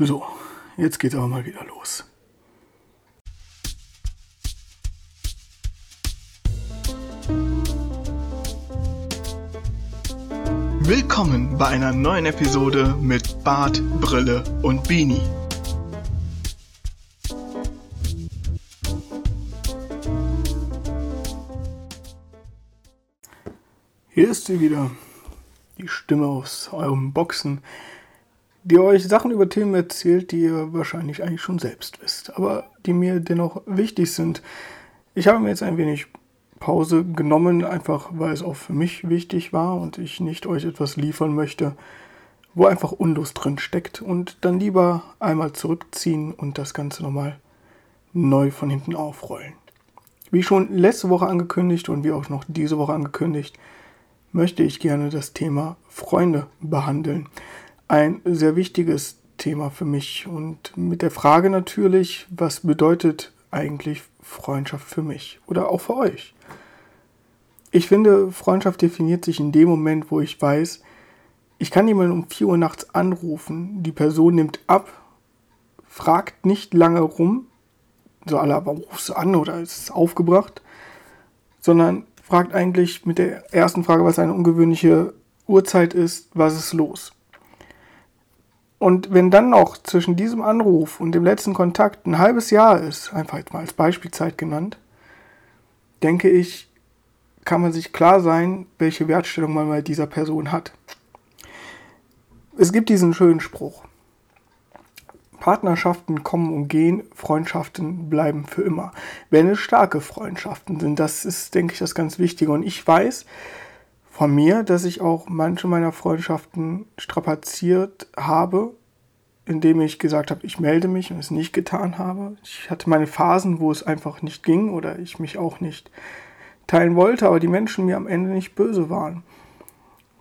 So, jetzt geht's aber mal wieder los. Willkommen bei einer neuen Episode mit Bart, Brille und Beanie. Hier ist sie wieder, die Stimme aus eurem Boxen, die euch Sachen über Themen erzählt, die ihr wahrscheinlich eigentlich schon selbst wisst, aber die mir dennoch wichtig sind. Ich habe mir jetzt ein wenig Pause genommen, einfach weil es auch für mich wichtig war und ich nicht euch etwas liefern möchte, wo einfach Unlust drin steckt und dann lieber einmal zurückziehen und das Ganze nochmal neu von hinten aufrollen. Wie schon letzte Woche angekündigt und wie auch noch diese Woche angekündigt, möchte ich gerne das Thema Freunde behandeln ein sehr wichtiges Thema für mich und mit der Frage natürlich, was bedeutet eigentlich Freundschaft für mich oder auch für euch? Ich finde, Freundschaft definiert sich in dem Moment, wo ich weiß, ich kann jemanden um 4 Uhr nachts anrufen, die Person nimmt ab, fragt nicht lange rum, so alle, aber rufst du an oder ist aufgebracht, sondern fragt eigentlich mit der ersten Frage, was eine ungewöhnliche Uhrzeit ist, was ist los? Und wenn dann noch zwischen diesem Anruf und dem letzten Kontakt ein halbes Jahr ist, einfach jetzt mal als Beispielzeit genannt, denke ich, kann man sich klar sein, welche Wertstellung man bei dieser Person hat. Es gibt diesen schönen Spruch. Partnerschaften kommen und gehen, Freundschaften bleiben für immer. Wenn es starke Freundschaften sind, das ist, denke ich, das ganz Wichtige. Und ich weiß, von mir, dass ich auch manche meiner Freundschaften strapaziert habe, indem ich gesagt habe, ich melde mich und es nicht getan habe. Ich hatte meine Phasen, wo es einfach nicht ging oder ich mich auch nicht teilen wollte, aber die Menschen mir am Ende nicht böse waren.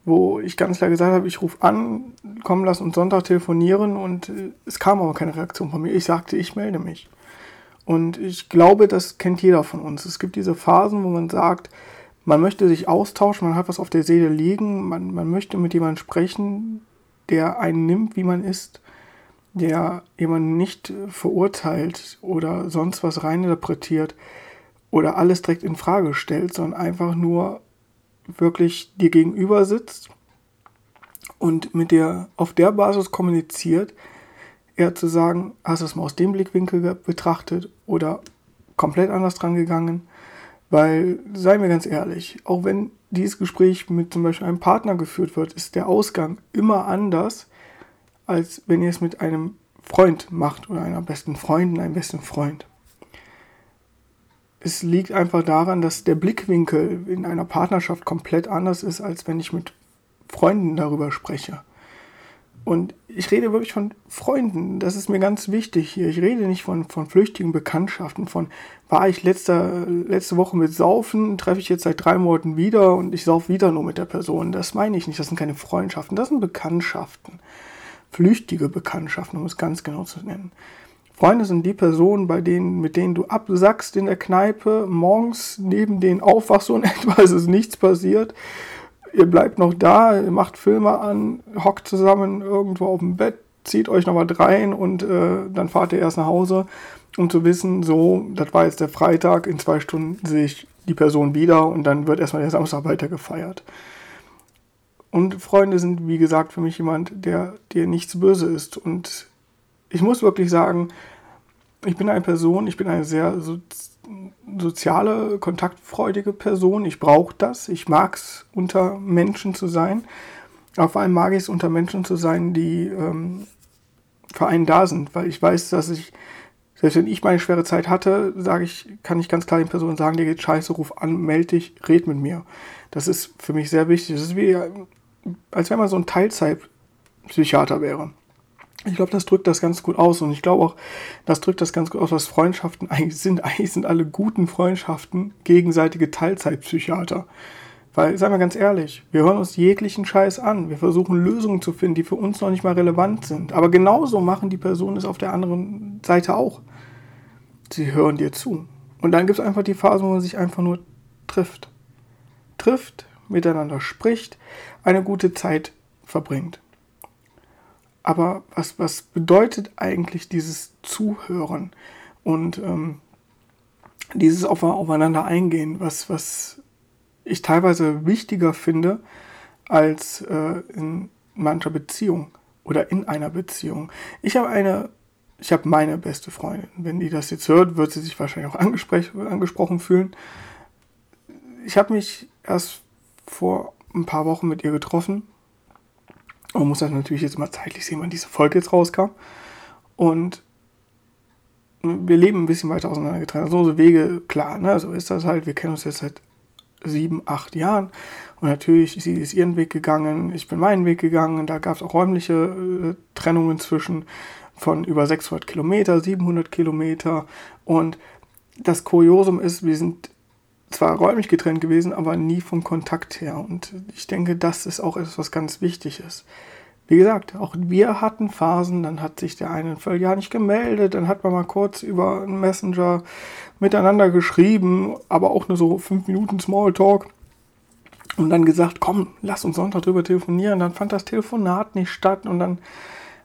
Wo ich ganz klar gesagt habe, ich rufe an, komm, lass uns Sonntag telefonieren und äh, es kam aber keine Reaktion von mir. Ich sagte, ich melde mich. Und ich glaube, das kennt jeder von uns. Es gibt diese Phasen, wo man sagt, man möchte sich austauschen, man hat was auf der Seele liegen, man, man möchte mit jemandem sprechen, der einen nimmt, wie man ist, der jemanden nicht verurteilt oder sonst was reininterpretiert oder alles direkt in Frage stellt, sondern einfach nur wirklich dir gegenüber sitzt und mit dir auf der Basis kommuniziert, eher zu sagen, hast du es mal aus dem Blickwinkel betrachtet oder komplett anders dran gegangen weil, seien wir ganz ehrlich, auch wenn dieses Gespräch mit zum Beispiel einem Partner geführt wird, ist der Ausgang immer anders, als wenn ihr es mit einem Freund macht oder einer besten Freundin, einem besten Freund. Es liegt einfach daran, dass der Blickwinkel in einer Partnerschaft komplett anders ist, als wenn ich mit Freunden darüber spreche. Und ich rede wirklich von Freunden. Das ist mir ganz wichtig hier. Ich rede nicht von, von flüchtigen Bekanntschaften, von war ich letzte, letzte Woche mit Saufen, treffe ich jetzt seit drei Monaten wieder und ich sauf wieder nur mit der Person. Das meine ich nicht. Das sind keine Freundschaften, das sind Bekanntschaften. Flüchtige Bekanntschaften, um es ganz genau zu nennen. Freunde sind die Personen, bei denen, mit denen du absackst in der Kneipe, morgens neben denen aufwachst und etwas ist nichts passiert ihr bleibt noch da, ihr macht Filme an, hockt zusammen irgendwo auf dem Bett, zieht euch noch was rein und äh, dann fahrt ihr erst nach Hause, um zu wissen, so, das war jetzt der Freitag, in zwei Stunden sehe ich die Person wieder und dann wird erstmal der Samstag weiter gefeiert. Und Freunde sind, wie gesagt, für mich jemand, der dir nichts böse ist. Und ich muss wirklich sagen, ich bin eine Person, ich bin eine sehr so soziale, kontaktfreudige Person. Ich brauche das. Ich mag es, unter Menschen zu sein. Aber vor allem mag ich es, unter Menschen zu sein, die ähm, für einen da sind. Weil ich weiß, dass ich, selbst wenn ich meine schwere Zeit hatte, sage ich, kann ich ganz klar den Personen sagen, dir geht scheiße, ruf an, melde dich, red mit mir. Das ist für mich sehr wichtig. Das ist wie, als wenn man so ein Teilzeitpsychiater wäre. Ich glaube, das drückt das ganz gut aus und ich glaube auch, das drückt das ganz gut aus, was Freundschaften eigentlich sind. Eigentlich sind alle guten Freundschaften gegenseitige Teilzeitpsychiater. Weil, seien wir ganz ehrlich, wir hören uns jeglichen Scheiß an. Wir versuchen Lösungen zu finden, die für uns noch nicht mal relevant sind. Aber genauso machen die Personen es auf der anderen Seite auch. Sie hören dir zu. Und dann gibt es einfach die Phase, wo man sich einfach nur trifft. Trifft, miteinander spricht, eine gute Zeit verbringt. Aber was, was bedeutet eigentlich dieses Zuhören und ähm, dieses auf, aufeinander eingehen, was, was ich teilweise wichtiger finde als äh, in mancher Beziehung oder in einer Beziehung. Ich habe eine, ich habe meine beste Freundin. Wenn die das jetzt hört, wird sie sich wahrscheinlich auch angesprochen fühlen. Ich habe mich erst vor ein paar Wochen mit ihr getroffen. Man muss das natürlich jetzt mal zeitlich sehen, wann diese Folge jetzt rauskam. Und wir leben ein bisschen weiter auseinander getrennt. Also unsere Wege, klar, ne? so ist das halt. Wir kennen uns jetzt seit sieben, acht Jahren. Und natürlich, sie ist ihren Weg gegangen, ich bin meinen Weg gegangen. Da gab es auch räumliche äh, Trennungen zwischen von über 600 Kilometer, 700 Kilometer. Und das Kuriosum ist, wir sind zwar räumlich getrennt gewesen, aber nie vom Kontakt her. Und ich denke, das ist auch etwas, was ganz wichtig ist. Wie gesagt, auch wir hatten Phasen, dann hat sich der eine ein Vierteljahr nicht gemeldet, dann hat man mal kurz über einen Messenger miteinander geschrieben, aber auch nur so fünf Minuten Smalltalk und dann gesagt, komm, lass uns Sonntag drüber telefonieren. Dann fand das Telefonat nicht statt und dann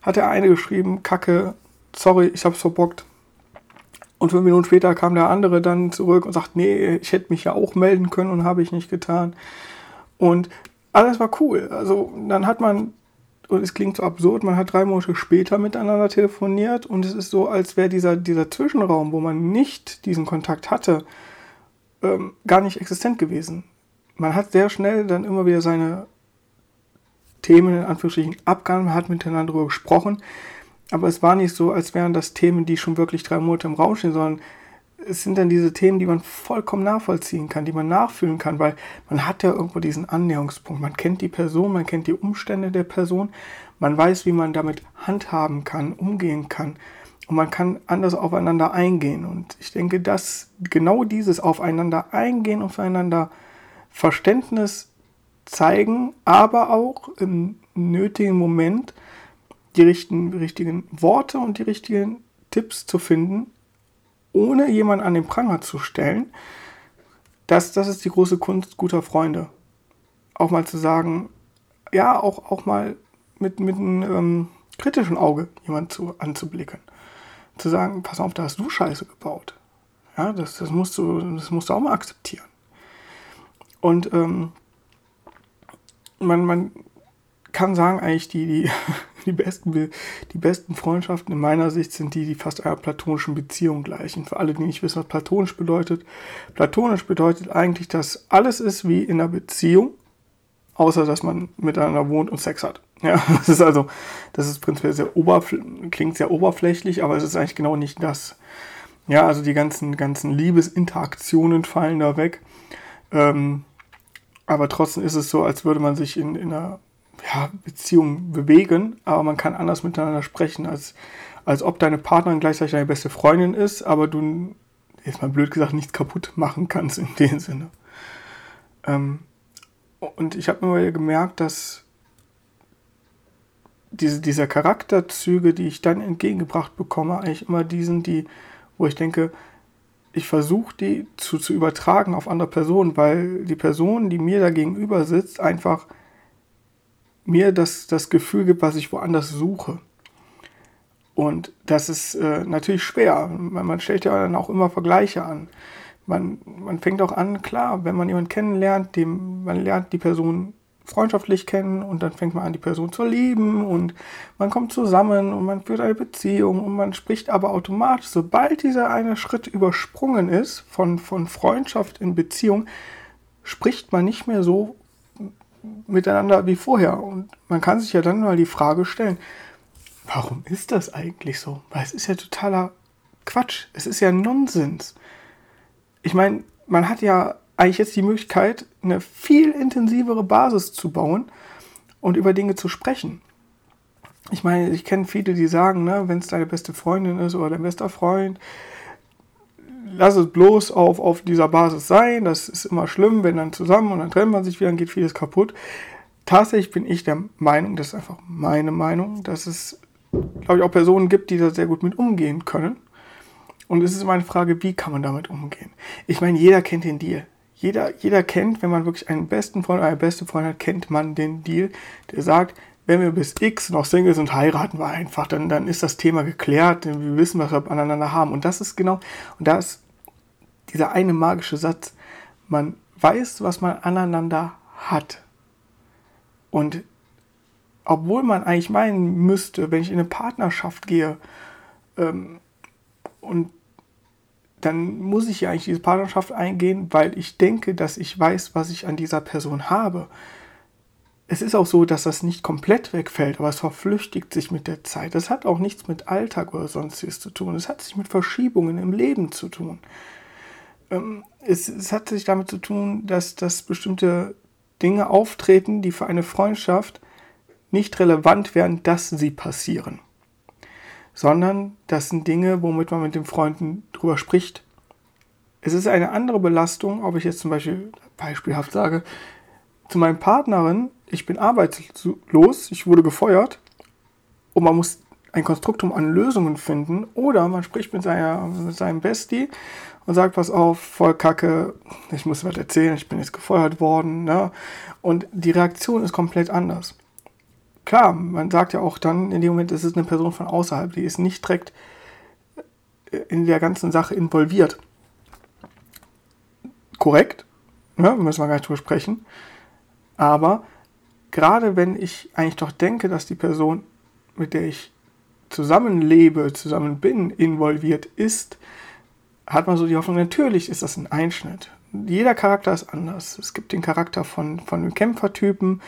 hat der eine geschrieben, Kacke, sorry, ich hab's verbockt. Und fünf Minuten später kam der andere dann zurück und sagt, nee, ich hätte mich ja auch melden können und habe ich nicht getan. Und alles war cool. Also dann hat man, und es klingt so absurd, man hat drei Monate später miteinander telefoniert und es ist so, als wäre dieser, dieser Zwischenraum, wo man nicht diesen Kontakt hatte, ähm, gar nicht existent gewesen. Man hat sehr schnell dann immer wieder seine Themen in Anführungsstrichen abgehandelt, hat miteinander darüber gesprochen, aber es war nicht so, als wären das Themen, die schon wirklich drei Monate im Raum stehen, sondern es sind dann diese Themen, die man vollkommen nachvollziehen kann, die man nachfühlen kann, weil man hat ja irgendwo diesen Annäherungspunkt. Man kennt die Person, man kennt die Umstände der Person, man weiß, wie man damit handhaben kann, umgehen kann und man kann anders aufeinander eingehen. Und ich denke, dass genau dieses Aufeinander eingehen und füreinander Verständnis zeigen, aber auch im nötigen Moment die richtigen, richtigen Worte und die richtigen Tipps zu finden, ohne jemanden an den Pranger zu stellen. Das, das ist die große Kunst guter Freunde. Auch mal zu sagen, ja, auch, auch mal mit, mit einem ähm, kritischen Auge jemanden zu, anzublicken. Zu sagen, pass auf, da hast du Scheiße gebaut. Ja, das, das, musst du, das musst du auch mal akzeptieren. Und ähm, man, man kann sagen, eigentlich die, die, die, besten, die besten Freundschaften in meiner Sicht sind die, die fast einer platonischen Beziehung gleichen. Für alle, die nicht wissen, was platonisch bedeutet. Platonisch bedeutet eigentlich, dass alles ist wie in einer Beziehung, außer dass man miteinander wohnt und Sex hat. Ja, das ist also, das ist prinzipiell sehr oberflächlich, klingt sehr oberflächlich, aber es ist eigentlich genau nicht das. Ja, also die ganzen, ganzen Liebesinteraktionen fallen da weg. Ähm, aber trotzdem ist es so, als würde man sich in, in einer ja, Beziehung bewegen, aber man kann anders miteinander sprechen, als, als ob deine Partnerin gleichzeitig deine beste Freundin ist, aber du, jetzt mal blöd gesagt, nichts kaputt machen kannst in dem Sinne. Ähm, und ich habe mir gemerkt, dass diese, dieser Charakterzüge, die ich dann entgegengebracht bekomme, eigentlich immer die sind, die, wo ich denke, ich versuche die zu, zu übertragen auf andere Personen, weil die Person, die mir da gegenüber sitzt, einfach mir das, das Gefühl gibt, was ich woanders suche. Und das ist äh, natürlich schwer. Man, man stellt ja dann auch immer Vergleiche an. Man, man fängt auch an, klar, wenn man jemanden kennenlernt, dem, man lernt die Person freundschaftlich kennen und dann fängt man an, die Person zu lieben und man kommt zusammen und man führt eine Beziehung und man spricht aber automatisch, sobald dieser eine Schritt übersprungen ist von, von Freundschaft in Beziehung, spricht man nicht mehr so miteinander wie vorher. Und man kann sich ja dann mal die Frage stellen, warum ist das eigentlich so? Weil es ist ja totaler Quatsch. Es ist ja Nonsens. Ich meine, man hat ja eigentlich jetzt die Möglichkeit, eine viel intensivere Basis zu bauen und über Dinge zu sprechen. Ich meine, ich kenne viele, die sagen, ne, wenn es deine beste Freundin ist oder dein bester Freund, lass es bloß auf, auf dieser Basis sein. Das ist immer schlimm, wenn dann zusammen und dann trennt man sich wieder, dann geht vieles kaputt. Tatsächlich bin ich der Meinung, das ist einfach meine Meinung, dass es, glaube ich, auch Personen gibt, die da sehr gut mit umgehen können. Und es ist immer eine Frage, wie kann man damit umgehen? Ich meine, jeder kennt den Deal. Jeder, jeder kennt, wenn man wirklich einen besten Freund oder eine beste Freundin hat, kennt man den Deal, der sagt, wenn wir bis X noch Single sind, heiraten wir einfach, dann, dann ist das Thema geklärt, wir wissen, was wir aneinander haben. Und das ist genau, und da ist dieser eine magische Satz, man weiß, was man aneinander hat. Und obwohl man eigentlich meinen müsste, wenn ich in eine Partnerschaft gehe, ähm, und dann muss ich ja eigentlich diese Partnerschaft eingehen, weil ich denke, dass ich weiß, was ich an dieser Person habe. Es ist auch so, dass das nicht komplett wegfällt, aber es verflüchtigt sich mit der Zeit. Das hat auch nichts mit Alltag oder sonstiges zu tun. Es hat sich mit Verschiebungen im Leben zu tun. Ähm, es, es hat sich damit zu tun, dass, dass bestimmte Dinge auftreten, die für eine Freundschaft nicht relevant wären, dass sie passieren. Sondern das sind Dinge, womit man mit den Freunden drüber spricht. Es ist eine andere Belastung, ob ich jetzt zum Beispiel beispielhaft sage, zu meinem Partnerin, ich bin arbeitslos, ich wurde gefeuert und man muss ein Konstruktum an Lösungen finden oder man spricht mit, seiner, mit seinem Bestie und sagt, pass auf, voll Kacke, ich muss was erzählen, ich bin jetzt gefeuert worden. Ne? Und die Reaktion ist komplett anders. Klar, man sagt ja auch dann in dem Moment, es ist eine Person von außerhalb, die ist nicht direkt in der ganzen Sache involviert. Korrekt, ne? müssen wir gar nicht drüber sprechen. Aber gerade wenn ich eigentlich doch denke, dass die Person, mit der ich zusammenlebe, zusammen bin, involviert ist, hat man so die Hoffnung, natürlich ist das ein Einschnitt. Jeder Charakter ist anders. Es gibt den Charakter von, von einem Kämpfertypen,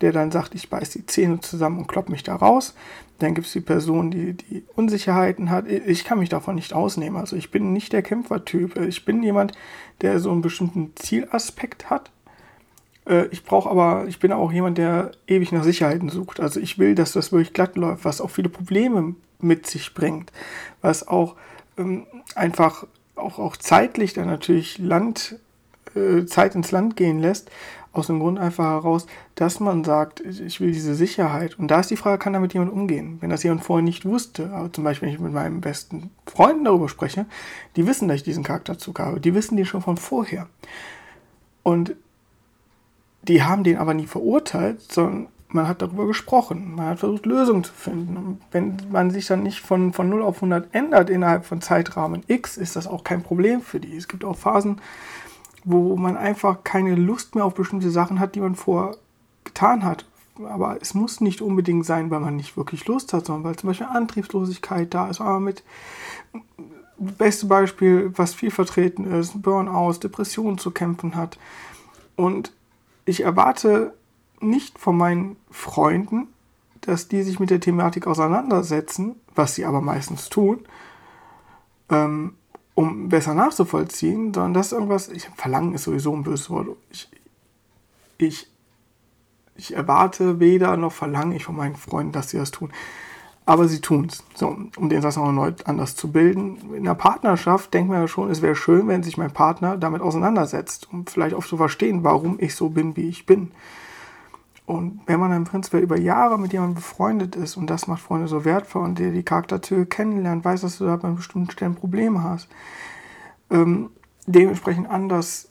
der dann sagt, ich beiß die Zähne zusammen und klopp mich da raus. Dann gibt es die Person, die, die Unsicherheiten hat. Ich kann mich davon nicht ausnehmen. Also ich bin nicht der Kämpfertyp. Ich bin jemand, der so einen bestimmten Zielaspekt hat. Äh, ich brauche aber, ich bin auch jemand, der ewig nach Sicherheiten sucht. Also ich will, dass das wirklich glatt läuft, was auch viele Probleme mit sich bringt. Was auch ähm, einfach auch, auch zeitlich dann natürlich Land, äh, Zeit ins Land gehen lässt, aus dem Grund einfach heraus, dass man sagt, ich will diese Sicherheit. Und da ist die Frage, kann damit jemand umgehen? Wenn das jemand vorher nicht wusste, aber zum Beispiel, wenn ich mit meinen besten Freunden darüber spreche, die wissen, dass ich diesen Charakterzug habe. Die wissen die schon von vorher. Und die haben den aber nie verurteilt, sondern man hat darüber gesprochen. Man hat versucht, Lösungen zu finden. Und wenn man sich dann nicht von, von 0 auf 100 ändert innerhalb von Zeitrahmen X, ist das auch kein Problem für die. Es gibt auch Phasen, wo man einfach keine Lust mehr auf bestimmte Sachen hat, die man vorher getan hat. Aber es muss nicht unbedingt sein, weil man nicht wirklich Lust hat, sondern weil zum Beispiel Antriebslosigkeit da ist. Aber mit beste Beispiel, was viel vertreten ist, Burnout, Depressionen zu kämpfen hat. Und ich erwarte nicht von meinen Freunden, dass die sich mit der Thematik auseinandersetzen, was sie aber meistens tun, ähm, um besser nachzuvollziehen, sondern das ist irgendwas, ich, Verlangen ist sowieso ein böses Wort. Ich, ich, ich erwarte weder noch verlange ich von meinen Freunden, dass sie das tun. Aber sie tun es. So, um den Satz noch erneut anders zu bilden. In einer Partnerschaft denkt man ja schon, es wäre schön, wenn sich mein Partner damit auseinandersetzt, um vielleicht auch zu verstehen, warum ich so bin, wie ich bin. Und wenn man im Prinzip über Jahre mit jemandem befreundet ist und das macht Freunde so wertvoll und der die Charakterzüge kennenlernt, weiß, dass du da an bestimmten Stellen Probleme hast, ähm, dementsprechend anders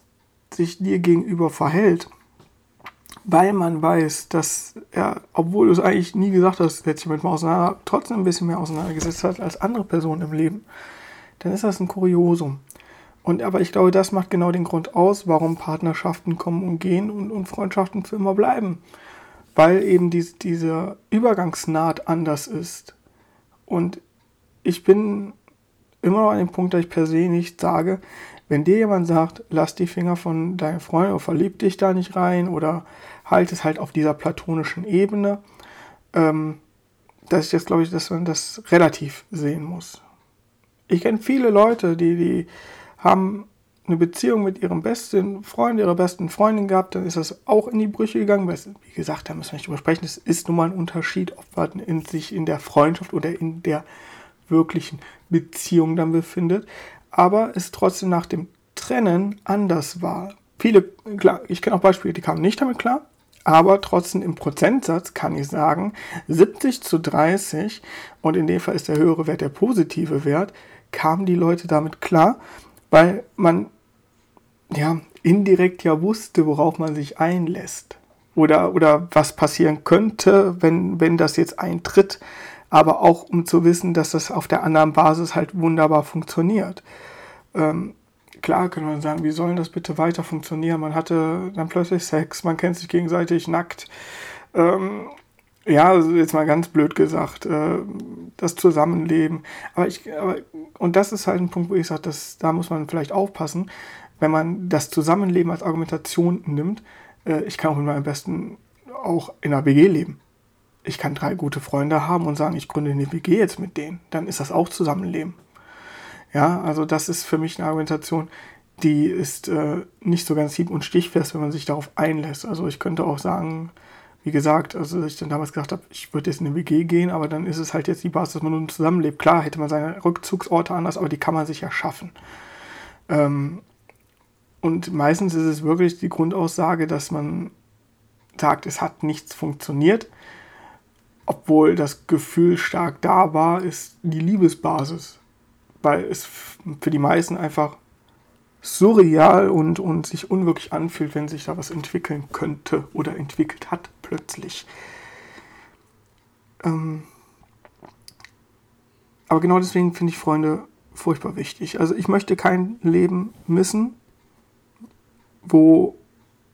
sich dir gegenüber verhält, weil man weiß, dass er, obwohl du es eigentlich nie gesagt hast, setzt sich mit mir auseinander, trotzdem ein bisschen mehr auseinandergesetzt hat als andere Personen im Leben, dann ist das ein Kuriosum. Und aber ich glaube, das macht genau den Grund aus, warum Partnerschaften kommen und gehen und, und Freundschaften für immer bleiben weil eben die, diese Übergangsnaht anders ist. Und ich bin immer noch an dem Punkt, dass ich per se nicht sage, wenn dir jemand sagt, lass die Finger von deinen Freunden oder verlieb dich da nicht rein oder halt es halt auf dieser platonischen Ebene, ähm, dass ich das glaube ich, dass man das relativ sehen muss. Ich kenne viele Leute, die, die haben eine Beziehung mit ihrem besten Freund, ihrer besten Freundin gehabt, dann ist das auch in die Brüche gegangen. Weil, wie gesagt, da müssen wir nicht drüber sprechen. Es ist nun mal ein Unterschied, ob man in sich in der Freundschaft oder in der wirklichen Beziehung dann befindet. Aber es trotzdem nach dem Trennen anders war. Viele, klar, ich kenne auch Beispiele, die kamen nicht damit klar. Aber trotzdem im Prozentsatz kann ich sagen, 70 zu 30, und in dem Fall ist der höhere Wert der positive Wert, kamen die Leute damit klar, weil man ja, indirekt ja wusste, worauf man sich einlässt. oder, oder was passieren könnte, wenn, wenn das jetzt eintritt, aber auch um zu wissen, dass das auf der anderen Basis halt wunderbar funktioniert. Ähm, klar kann man sagen, wie soll das bitte weiter funktionieren? Man hatte dann plötzlich Sex, man kennt sich gegenseitig nackt. Ähm, ja, also jetzt mal ganz blöd gesagt, äh, das Zusammenleben. Aber ich, aber, und das ist halt ein Punkt, wo ich sage, da muss man vielleicht aufpassen, wenn man das Zusammenleben als Argumentation nimmt. Äh, ich kann auch mit meinem Besten auch in einer WG leben. Ich kann drei gute Freunde haben und sagen, ich gründe eine WG jetzt mit denen. Dann ist das auch Zusammenleben. Ja, also das ist für mich eine Argumentation, die ist äh, nicht so ganz hieb- und stichfest, wenn man sich darauf einlässt. Also ich könnte auch sagen, wie gesagt, also ich dann damals gesagt habe, ich würde jetzt in eine WG gehen, aber dann ist es halt jetzt die Basis, dass man nun zusammenlebt. Klar hätte man seine Rückzugsorte anders, aber die kann man sich ja schaffen. Ähm, und meistens ist es wirklich die Grundaussage, dass man sagt, es hat nichts funktioniert, obwohl das Gefühl stark da war, ist die Liebesbasis. Weil es für die meisten einfach surreal und, und sich unwirklich anfühlt, wenn sich da was entwickeln könnte oder entwickelt hat plötzlich. Ähm aber genau deswegen finde ich Freunde furchtbar wichtig. Also ich möchte kein Leben missen, wo,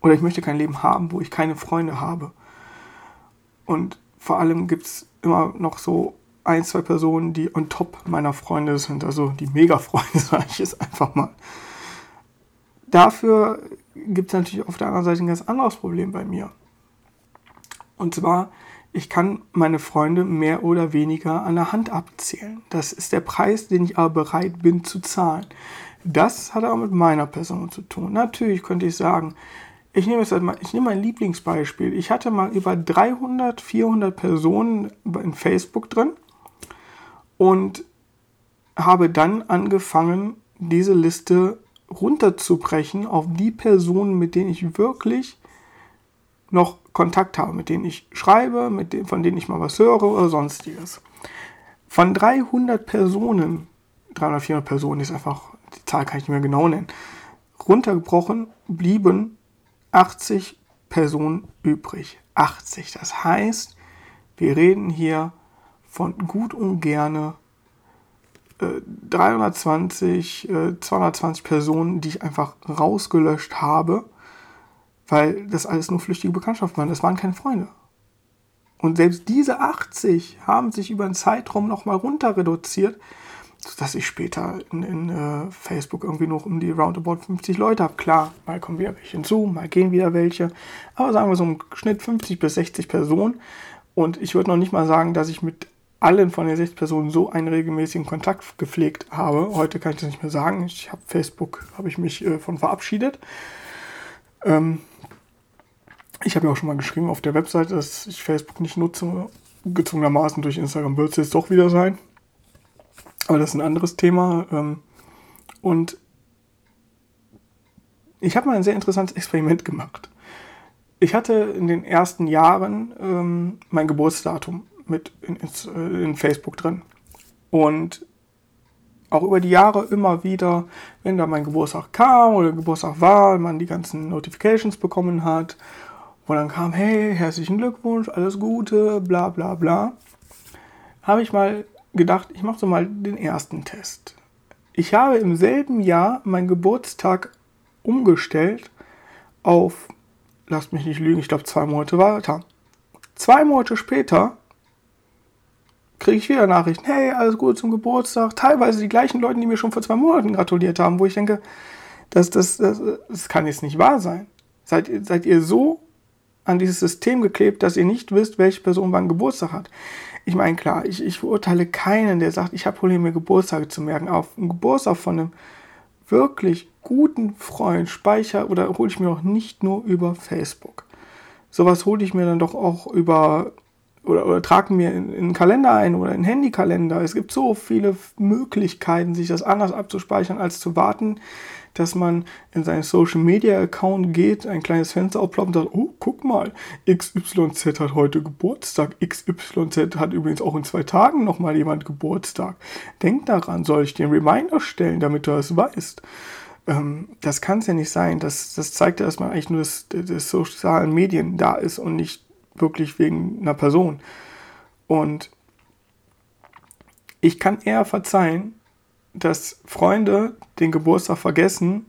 oder ich möchte kein Leben haben, wo ich keine Freunde habe. Und vor allem gibt es immer noch so ein, zwei Personen, die on top meiner Freunde sind, also die Mega-Freunde, sage ich es einfach mal. Dafür gibt es natürlich auf der anderen Seite ein ganz anderes Problem bei mir. Und zwar, ich kann meine Freunde mehr oder weniger an der Hand abzählen. Das ist der Preis, den ich aber bereit bin zu zahlen. Das hat auch mit meiner Person zu tun. Natürlich könnte ich sagen, ich nehme jetzt halt mal, ich nehme mein Lieblingsbeispiel. Ich hatte mal über 300, 400 Personen in Facebook drin und habe dann angefangen, diese Liste runterzubrechen auf die Personen, mit denen ich wirklich noch Kontakt habe, mit denen ich schreibe, mit denen, von denen ich mal was höre oder sonstiges. Von 300 Personen, 300, 400 Personen ist einfach, die Zahl kann ich nicht mehr genau nennen, runtergebrochen blieben 80 Personen übrig. 80. Das heißt, wir reden hier von gut und gerne 320, äh, 220 Personen, die ich einfach rausgelöscht habe, weil das alles nur flüchtige Bekanntschaften waren. Das waren keine Freunde. Und selbst diese 80 haben sich über einen Zeitraum nochmal runter reduziert, sodass ich später in, in uh, Facebook irgendwie noch um die roundabout 50 Leute habe. Klar, mal kommen wieder welche hinzu, mal gehen wieder welche. Aber sagen wir so im Schnitt 50 bis 60 Personen. Und ich würde noch nicht mal sagen, dass ich mit allen von den sechs Personen so einen regelmäßigen Kontakt gepflegt habe. Heute kann ich das nicht mehr sagen. Ich habe Facebook, habe ich mich äh, von verabschiedet. Ähm, ich habe ja auch schon mal geschrieben auf der Webseite, dass ich Facebook nicht nutze. Gezwungenermaßen durch Instagram wird es jetzt doch wieder sein. Aber das ist ein anderes Thema. Ähm, und ich habe mal ein sehr interessantes Experiment gemacht. Ich hatte in den ersten Jahren ähm, mein Geburtsdatum mit in, in, in Facebook drin. Und auch über die Jahre immer wieder, wenn da mein Geburtstag kam oder Geburtstag war, man die ganzen Notifications bekommen hat, wo dann kam, hey, herzlichen Glückwunsch, alles Gute, bla bla bla, habe ich mal gedacht, ich mache so mal den ersten Test. Ich habe im selben Jahr meinen Geburtstag umgestellt auf, lasst mich nicht lügen, ich glaube zwei Monate weiter. Zwei Monate später kriege ich wieder Nachrichten, hey, alles Gute zum Geburtstag. Teilweise die gleichen Leute, die mir schon vor zwei Monaten gratuliert haben, wo ich denke, das, das, das, das kann jetzt nicht wahr sein. Seid, seid ihr so an dieses System geklebt, dass ihr nicht wisst, welche Person wann Geburtstag hat? Ich meine, klar, ich, ich verurteile keinen, der sagt, ich habe Probleme, mir Geburtstage zu merken. Auf einen Geburtstag von einem wirklich guten Freund speicher oder hole ich mir auch nicht nur über Facebook. Sowas hole ich mir dann doch auch über oder, oder tragen mir in, in einen Kalender ein oder in einen Handykalender. Es gibt so viele Möglichkeiten, sich das anders abzuspeichern, als zu warten, dass man in seinen Social Media Account geht, ein kleines Fenster aufploppt und sagt, oh, guck mal, XYZ hat heute Geburtstag. XYZ hat übrigens auch in zwei Tagen nochmal jemand Geburtstag. Denk daran, soll ich dir einen Reminder stellen, damit du das weißt. Ähm, das kann es ja nicht sein. Das, das zeigt ja, dass man eigentlich nur des, des sozialen Medien da ist und nicht wirklich wegen einer Person. Und ich kann eher verzeihen, dass Freunde den Geburtstag vergessen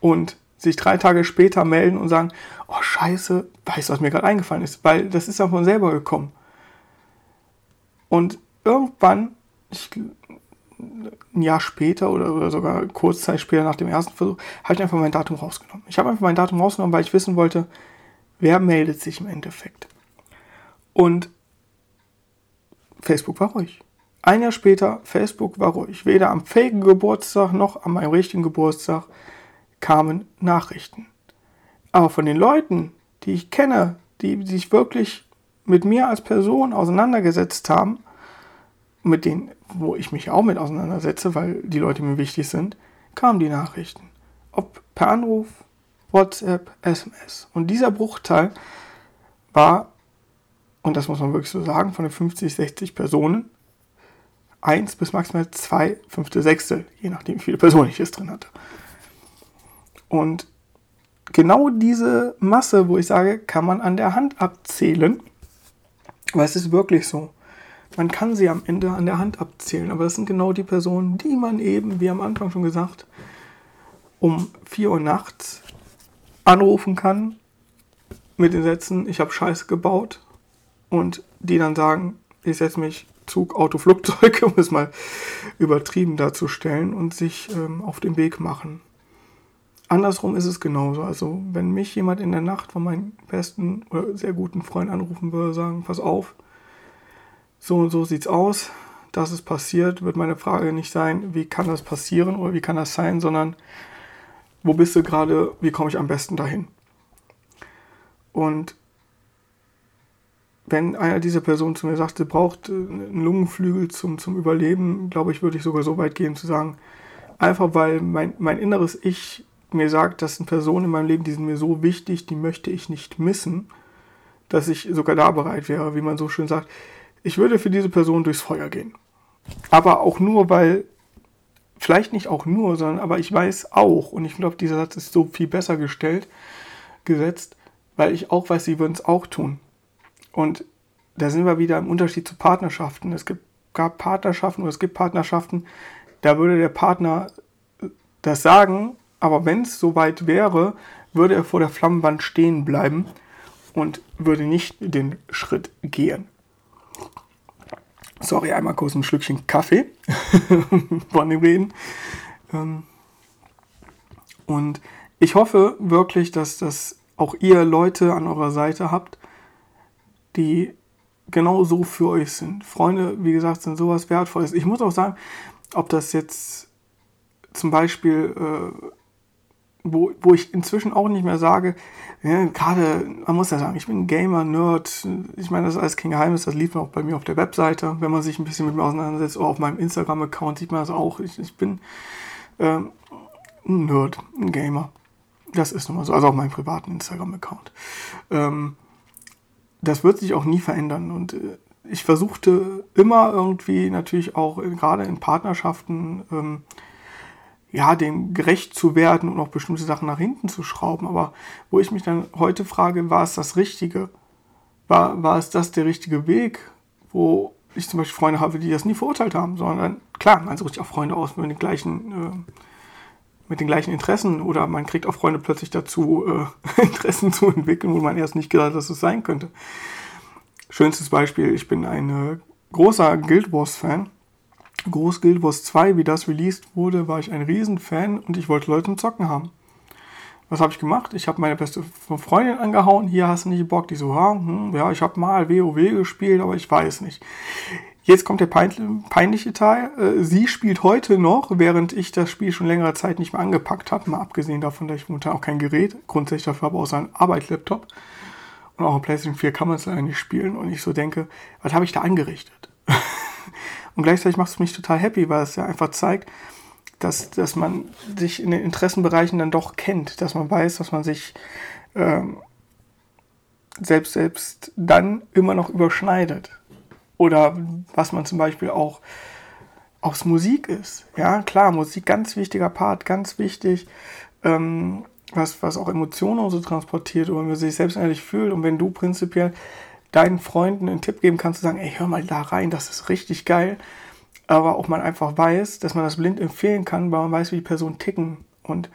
und sich drei Tage später melden und sagen, oh scheiße, weißt du, was mir gerade eingefallen ist, weil das ist ja von selber gekommen. Und irgendwann, ich, ein Jahr später oder, oder sogar kurz Zeit später nach dem ersten Versuch, habe ich einfach mein Datum rausgenommen. Ich habe einfach mein Datum rausgenommen, weil ich wissen wollte, wer meldet sich im Endeffekt. Und Facebook war ruhig. Ein Jahr später, Facebook war ruhig. Weder am faken Geburtstag noch an meinem richtigen Geburtstag kamen Nachrichten. Aber von den Leuten, die ich kenne, die sich wirklich mit mir als Person auseinandergesetzt haben, mit denen, wo ich mich auch mit auseinandersetze, weil die Leute mir wichtig sind, kamen die Nachrichten. Ob per Anruf, WhatsApp, SMS. Und dieser Bruchteil war, und das muss man wirklich so sagen, von den 50, 60 Personen, eins bis maximal zwei fünfte Sechstel, je nachdem, wie viele Personen ich es drin hatte. Und genau diese Masse, wo ich sage, kann man an der Hand abzählen, weil es ist wirklich so. Man kann sie am Ende an der Hand abzählen, aber das sind genau die Personen, die man eben, wie am Anfang schon gesagt, um 4 Uhr nachts anrufen kann mit den Sätzen, ich habe Scheiße gebaut und die dann sagen, ich setze mich Zug, Auto, Flugzeug, um es mal übertrieben darzustellen und sich ähm, auf den Weg machen. Andersrum ist es genauso. Also, wenn mich jemand in der Nacht von meinem besten oder sehr guten Freund anrufen würde, sagen, pass auf, so und so sieht's aus, dass es passiert, wird meine Frage nicht sein, wie kann das passieren oder wie kann das sein, sondern wo bist du gerade, wie komme ich am besten dahin? Und wenn einer dieser Personen zu mir sagt, sie braucht einen Lungenflügel zum, zum Überleben, glaube ich, würde ich sogar so weit gehen zu sagen, einfach weil mein, mein inneres Ich mir sagt, das sind Personen in meinem Leben, die sind mir so wichtig, die möchte ich nicht missen, dass ich sogar da bereit wäre, wie man so schön sagt, ich würde für diese Person durchs Feuer gehen. Aber auch nur, weil, vielleicht nicht auch nur, sondern aber ich weiß auch, und ich glaube, dieser Satz ist so viel besser gestellt, gesetzt, weil ich auch weiß, sie würden es auch tun. Und da sind wir wieder im Unterschied zu Partnerschaften. Es gibt, gab Partnerschaften oder es gibt Partnerschaften, da würde der Partner das sagen aber wenn es soweit wäre, würde er vor der Flammenwand stehen bleiben und würde nicht den Schritt gehen. Sorry, einmal kurz ein Schlückchen Kaffee von dem Reden. Ähm, und ich hoffe wirklich, dass das auch ihr Leute an eurer Seite habt, die genau so für euch sind. Freunde, wie gesagt, sind sowas Wertvolles. Ich muss auch sagen, ob das jetzt zum Beispiel äh, wo, wo ich inzwischen auch nicht mehr sage, ja, gerade, man muss ja sagen, ich bin Gamer, Nerd, ich meine, das ist alles kein Geheimnis, das lief auch bei mir auf der Webseite, wenn man sich ein bisschen mit mir auseinandersetzt, oder auf meinem Instagram-Account sieht man das auch, ich, ich bin ähm, ein Nerd, ein Gamer. Das ist nun mal so, also auf meinem privaten Instagram-Account. Ähm, das wird sich auch nie verändern und äh, ich versuchte immer irgendwie natürlich auch äh, gerade in Partnerschaften ähm, ja, dem gerecht zu werden und auch bestimmte Sachen nach hinten zu schrauben. Aber wo ich mich dann heute frage, war es das Richtige? War, war es das der richtige Weg? Wo ich zum Beispiel Freunde habe, die das nie verurteilt haben, sondern klar, man sucht sich auch Freunde aus mit den gleichen, äh, mit den gleichen Interessen oder man kriegt auch Freunde plötzlich dazu, äh, Interessen zu entwickeln, wo man erst nicht gedacht hat, dass es sein könnte. Schönstes Beispiel, ich bin ein äh, großer Guild Wars Fan Groß Guild Wars 2, wie das released wurde, war ich ein Riesenfan und ich wollte Leute zum Zocken haben. Was habe ich gemacht? Ich habe meine beste Freundin angehauen. Hier hast du nicht Bock. Die so, hm, ja ich habe mal WoW gespielt, aber ich weiß nicht. Jetzt kommt der peinliche Teil. Äh, sie spielt heute noch, während ich das Spiel schon längere Zeit nicht mehr angepackt habe. Mal abgesehen davon, dass ich momentan auch kein Gerät grundsätzlich dafür habe, außer einen Arbeitslaptop. Und auch auf PlayStation 4 kann man es leider nicht spielen. Und ich so denke, was habe ich da angerichtet? Und gleichzeitig macht es mich total happy, weil es ja einfach zeigt, dass, dass man sich in den Interessenbereichen dann doch kennt, dass man weiß, dass man sich ähm, selbst, selbst dann immer noch überschneidet. Oder was man zum Beispiel auch es Musik ist. Ja, klar, Musik ganz wichtiger Part, ganz wichtig, ähm, was, was auch Emotionen so transportiert und wenn man sich selbst ehrlich fühlt und wenn du prinzipiell deinen Freunden einen Tipp geben kannst, zu sagen, ey, hör mal da rein, das ist richtig geil, aber auch man einfach weiß, dass man das blind empfehlen kann, weil man weiß, wie die Personen ticken und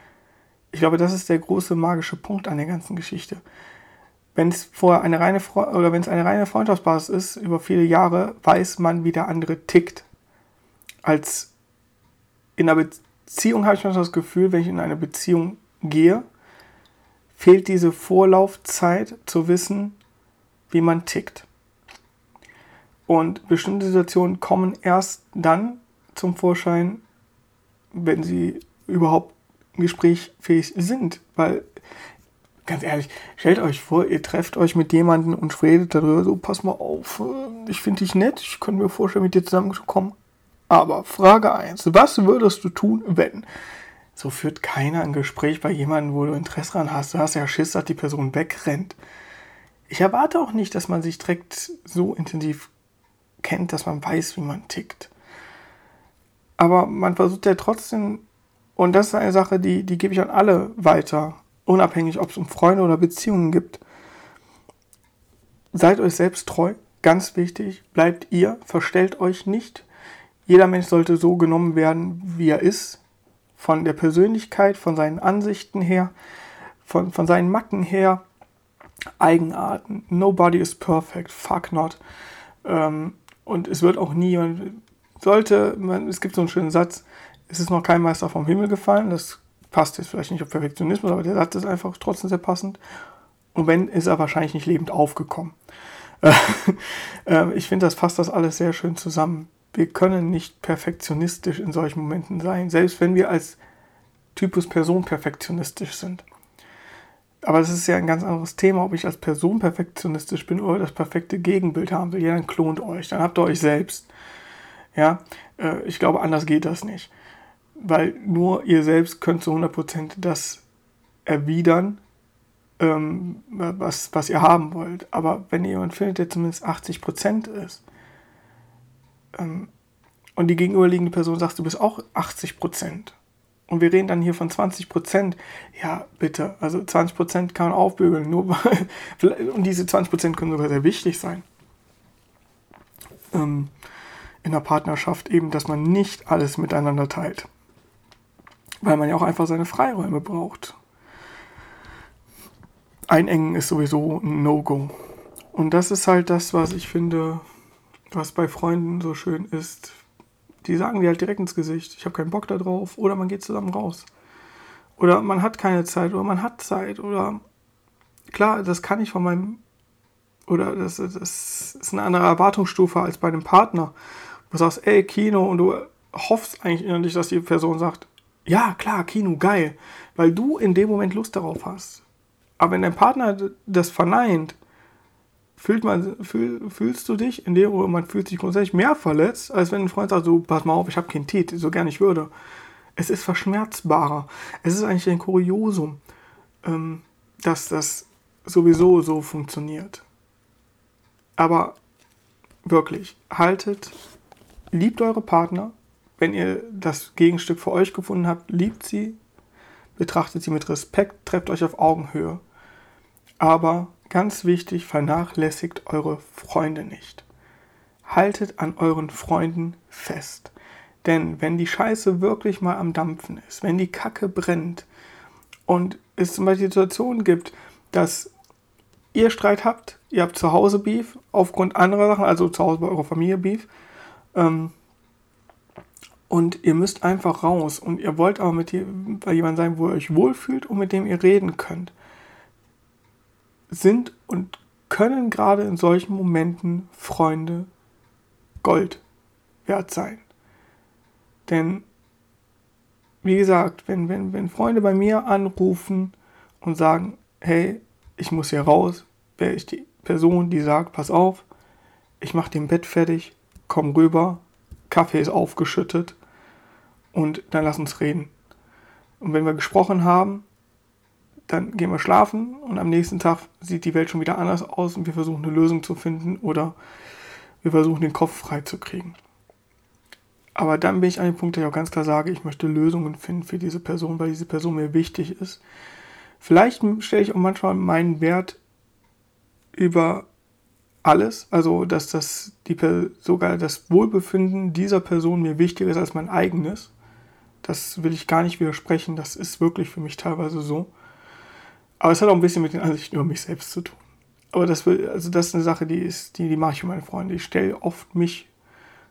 ich glaube, das ist der große magische Punkt an der ganzen Geschichte. Wenn es vorher eine reine Fre oder wenn es eine reine Freundschaftsbasis ist, über viele Jahre weiß man, wie der andere tickt. Als in einer Beziehung habe ich manchmal das Gefühl, wenn ich in eine Beziehung gehe, fehlt diese Vorlaufzeit zu wissen, wie man tickt. Und bestimmte Situationen kommen erst dann zum Vorschein, wenn sie überhaupt gesprächfähig sind. Weil, ganz ehrlich, stellt euch vor, ihr trefft euch mit jemandem und redet darüber, so, pass mal auf, äh, ich finde dich nett, ich könnte mir vorstellen, mit dir zusammenzukommen. Aber Frage 1, was würdest du tun, wenn? So führt keiner ein Gespräch bei jemandem, wo du Interesse dran hast. Du hast ja Schiss, dass die Person wegrennt. Ich erwarte auch nicht, dass man sich direkt so intensiv kennt, dass man weiß, wie man tickt. Aber man versucht ja trotzdem, und das ist eine Sache, die, die gebe ich an alle weiter, unabhängig, ob es um Freunde oder Beziehungen gibt. Seid euch selbst treu, ganz wichtig, bleibt ihr, verstellt euch nicht. Jeder Mensch sollte so genommen werden, wie er ist, von der Persönlichkeit, von seinen Ansichten her, von, von seinen Macken her, Eigenarten. Nobody is perfect, fuck not. Ähm, und es wird auch nie, man sollte, man, es gibt so einen schönen Satz, es ist noch kein Meister vom Himmel gefallen, das passt jetzt vielleicht nicht auf Perfektionismus, aber der Satz ist einfach trotzdem sehr passend. Und wenn, ist er wahrscheinlich nicht lebend aufgekommen. Ähm, ich finde, das fasst das alles sehr schön zusammen. Wir können nicht perfektionistisch in solchen Momenten sein, selbst wenn wir als Typus Person perfektionistisch sind. Aber das ist ja ein ganz anderes Thema, ob ich als Person perfektionistisch bin oder das perfekte Gegenbild haben will. Ja, dann klont euch, dann habt ihr euch selbst. Ja, äh, ich glaube, anders geht das nicht. Weil nur ihr selbst könnt zu 100% das erwidern, ähm, was, was ihr haben wollt. Aber wenn ihr jemanden findet, der zumindest 80% ist, ähm, und die gegenüberliegende Person sagt, du bist auch 80%, und wir reden dann hier von 20 Prozent. Ja, bitte. Also 20 Prozent kann man aufbügeln. Nur und diese 20 Prozent können sogar sehr wichtig sein. Ähm, in der Partnerschaft eben, dass man nicht alles miteinander teilt. Weil man ja auch einfach seine Freiräume braucht. Einengen ist sowieso ein No-Go. Und das ist halt das, was ich finde, was bei Freunden so schön ist die sagen dir halt direkt ins Gesicht, ich habe keinen Bock da drauf. Oder man geht zusammen raus. Oder man hat keine Zeit oder man hat Zeit. Oder klar, das kann ich von meinem. Oder das, das ist eine andere Erwartungsstufe als bei einem Partner. Du sagst, ey, Kino, und du hoffst eigentlich innerlich, dass die Person sagt, ja, klar, Kino, geil. Weil du in dem Moment Lust darauf hast. Aber wenn dein Partner das verneint, fühlt man, fühl, fühlst du dich in dem Moment, man fühlt sich grundsätzlich mehr verletzt, als wenn ein Freund sagt, so, pass mal auf, ich habe keinen Tit, so gern ich würde. Es ist verschmerzbarer. Es ist eigentlich ein Kuriosum, ähm, dass das sowieso so funktioniert. Aber wirklich, haltet, liebt eure Partner. Wenn ihr das Gegenstück für euch gefunden habt, liebt sie, betrachtet sie mit Respekt, trefft euch auf Augenhöhe. Aber Ganz wichtig, vernachlässigt eure Freunde nicht. Haltet an euren Freunden fest. Denn wenn die Scheiße wirklich mal am Dampfen ist, wenn die Kacke brennt und es zum Beispiel Situationen gibt, dass ihr Streit habt, ihr habt zu Hause Beef, aufgrund anderer Sachen, also zu Hause bei eurer Familie Beef, ähm, und ihr müsst einfach raus und ihr wollt aber mit bei jemandem sein, wo ihr euch wohlfühlt und mit dem ihr reden könnt sind und können gerade in solchen Momenten Freunde Gold wert sein. Denn, wie gesagt, wenn, wenn, wenn Freunde bei mir anrufen und sagen, hey, ich muss hier raus, wäre ich die Person, die sagt, pass auf, ich mache den Bett fertig, komm rüber, Kaffee ist aufgeschüttet und dann lass uns reden. Und wenn wir gesprochen haben, dann gehen wir schlafen und am nächsten Tag sieht die Welt schon wieder anders aus und wir versuchen eine Lösung zu finden oder wir versuchen den Kopf frei zu kriegen. Aber dann bin ich an dem Punkt, dass ich auch ganz klar sage, ich möchte Lösungen finden für diese Person, weil diese Person mir wichtig ist. Vielleicht stelle ich auch manchmal meinen Wert über alles, also dass das die sogar das Wohlbefinden dieser Person mir wichtiger ist als mein eigenes. Das will ich gar nicht widersprechen, das ist wirklich für mich teilweise so. Aber es hat auch ein bisschen mit den Ansichten über mich selbst zu tun. Aber das will, also das ist eine Sache, die ist, die, die mache ich für meine Freunde. Ich stelle oft mich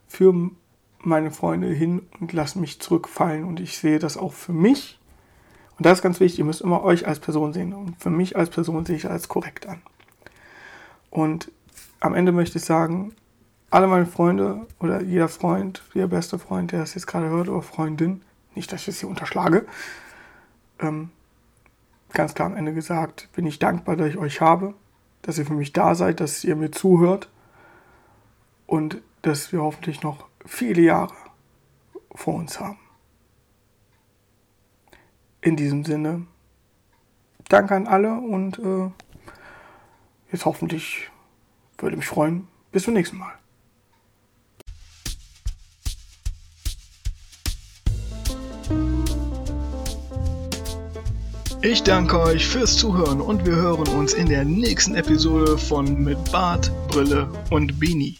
für meine Freunde hin und lasse mich zurückfallen und ich sehe das auch für mich. Und das ist ganz wichtig, ihr müsst immer euch als Person sehen. Und für mich als Person sehe ich als korrekt an. Und am Ende möchte ich sagen, alle meine Freunde oder jeder Freund, jeder beste Freund, der das jetzt gerade hört, oder Freundin, nicht, dass ich es hier unterschlage, ähm, ganz klar am Ende gesagt, bin ich dankbar, dass ich euch habe, dass ihr für mich da seid, dass ihr mir zuhört und dass wir hoffentlich noch viele Jahre vor uns haben. In diesem Sinne, danke an alle und äh, jetzt hoffentlich würde mich freuen. Bis zum nächsten Mal. Ich danke euch fürs Zuhören und wir hören uns in der nächsten Episode von Mit Bart, Brille und Beanie.